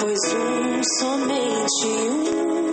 Pois um, somente um,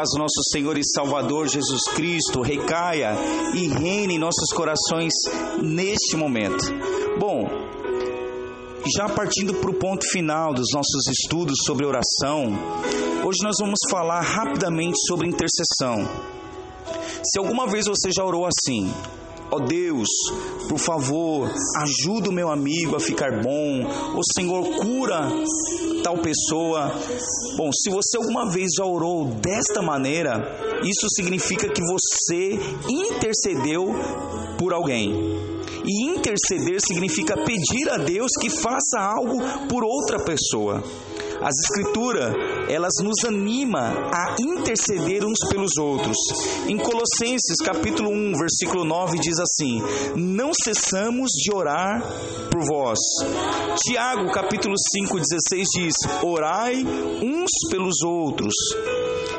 paz do nosso Senhor e Salvador Jesus Cristo recaia e reine em nossos corações neste momento. Bom, já partindo para o ponto final dos nossos estudos sobre oração, hoje nós vamos falar rapidamente sobre intercessão. Se alguma vez você já orou assim, ó Deus, por favor, ajuda o meu amigo a ficar bom, o Senhor cura tal pessoa. Bom, se você alguma vez já orou desta maneira, isso significa que você intercedeu por alguém. E interceder significa pedir a Deus que faça algo por outra pessoa. As escrituras, elas nos anima a interceder uns pelos outros. Em Colossenses, capítulo 1, versículo 9 diz assim: "Não cessamos de orar por vós". Tiago, capítulo 5, 16 diz: "Orai uns pelos outros".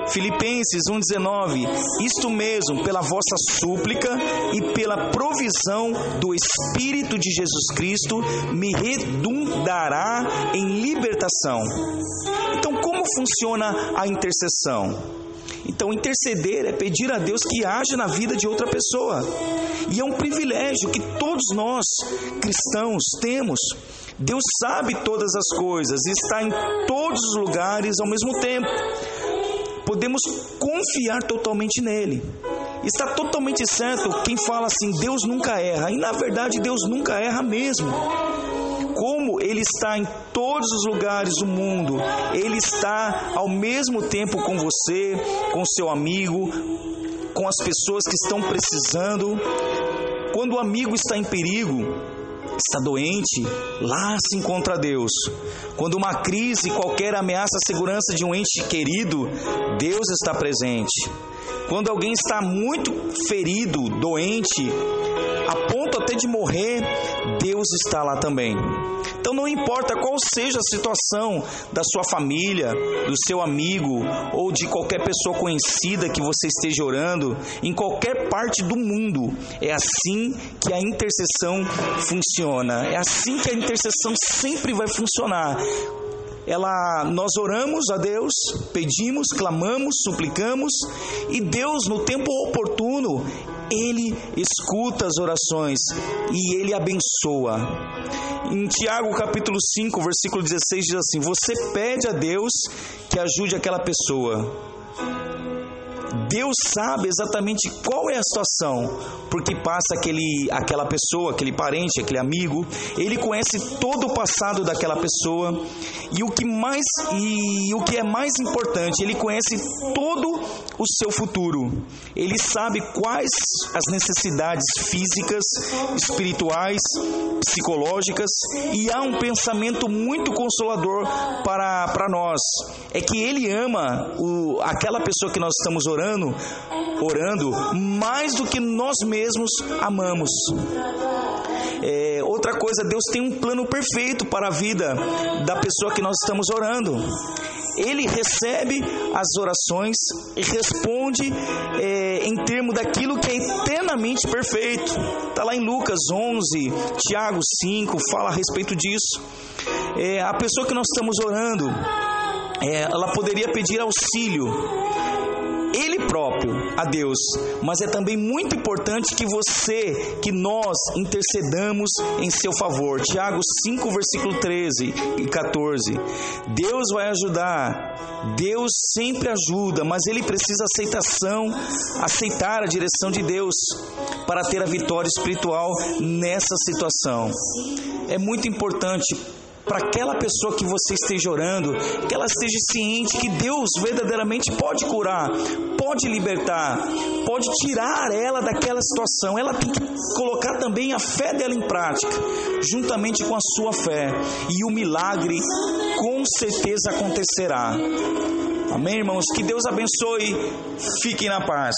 Filipenses 1,19: Isto mesmo, pela vossa súplica e pela provisão do Espírito de Jesus Cristo, me redundará em libertação. Então, como funciona a intercessão? Então, interceder é pedir a Deus que haja na vida de outra pessoa. E é um privilégio que todos nós, cristãos, temos. Deus sabe todas as coisas está em todos os lugares ao mesmo tempo podemos confiar totalmente nele. Está totalmente certo quem fala assim: Deus nunca erra. E na verdade, Deus nunca erra mesmo. Como Ele está em todos os lugares do mundo, Ele está ao mesmo tempo com você, com seu amigo, com as pessoas que estão precisando. Quando o amigo está em perigo, está doente, lá se encontra Deus. Quando uma crise qualquer ameaça a segurança de um ente querido, Deus está presente. Quando alguém está muito ferido, doente, a ponto até de morrer, Deus está lá também. Então não importa qual seja a situação da sua família, do seu amigo ou de qualquer pessoa conhecida que você esteja orando, em qualquer parte do mundo, é assim que a intercessão funciona. É assim que a intercessão sempre vai funcionar ela nós oramos a Deus, pedimos, clamamos, suplicamos e Deus no tempo oportuno ele escuta as orações e ele abençoa. Em Tiago capítulo 5, versículo 16 diz assim: Você pede a Deus que ajude aquela pessoa. Deus sabe exatamente qual é a situação porque passa aquele, aquela pessoa, aquele parente, aquele amigo. Ele conhece todo o passado daquela pessoa e o que mais e o que é mais importante, ele conhece todo o seu futuro. Ele sabe quais as necessidades físicas, espirituais, psicológicas e há um pensamento muito consolador para, para nós. É que ele ama o, aquela pessoa que nós estamos orando, orando mais do que nós mesmos amamos. É, outra coisa, Deus tem um plano perfeito para a vida da pessoa que nós estamos orando. Ele recebe as orações e responde é, em termos daquilo que é eternamente perfeito. Está lá em Lucas 11, Tiago 5, fala a respeito disso. É, a pessoa que nós estamos orando, é, ela poderia pedir auxílio próprio a Deus, mas é também muito importante que você, que nós intercedamos em seu favor. Tiago 5, versículo 13 e 14. Deus vai ajudar, Deus sempre ajuda, mas ele precisa aceitação, aceitar a direção de Deus para ter a vitória espiritual nessa situação. É muito importante para aquela pessoa que você esteja orando, que ela esteja ciente que Deus verdadeiramente pode curar, pode libertar, pode tirar ela daquela situação. Ela tem que colocar também a fé dela em prática, juntamente com a sua fé, e o milagre com certeza acontecerá. Amém, irmãos? Que Deus abençoe. Fiquem na paz.